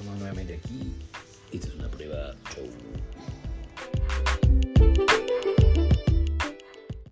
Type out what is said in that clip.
estamos nuevamente aquí. Esta es una prueba show.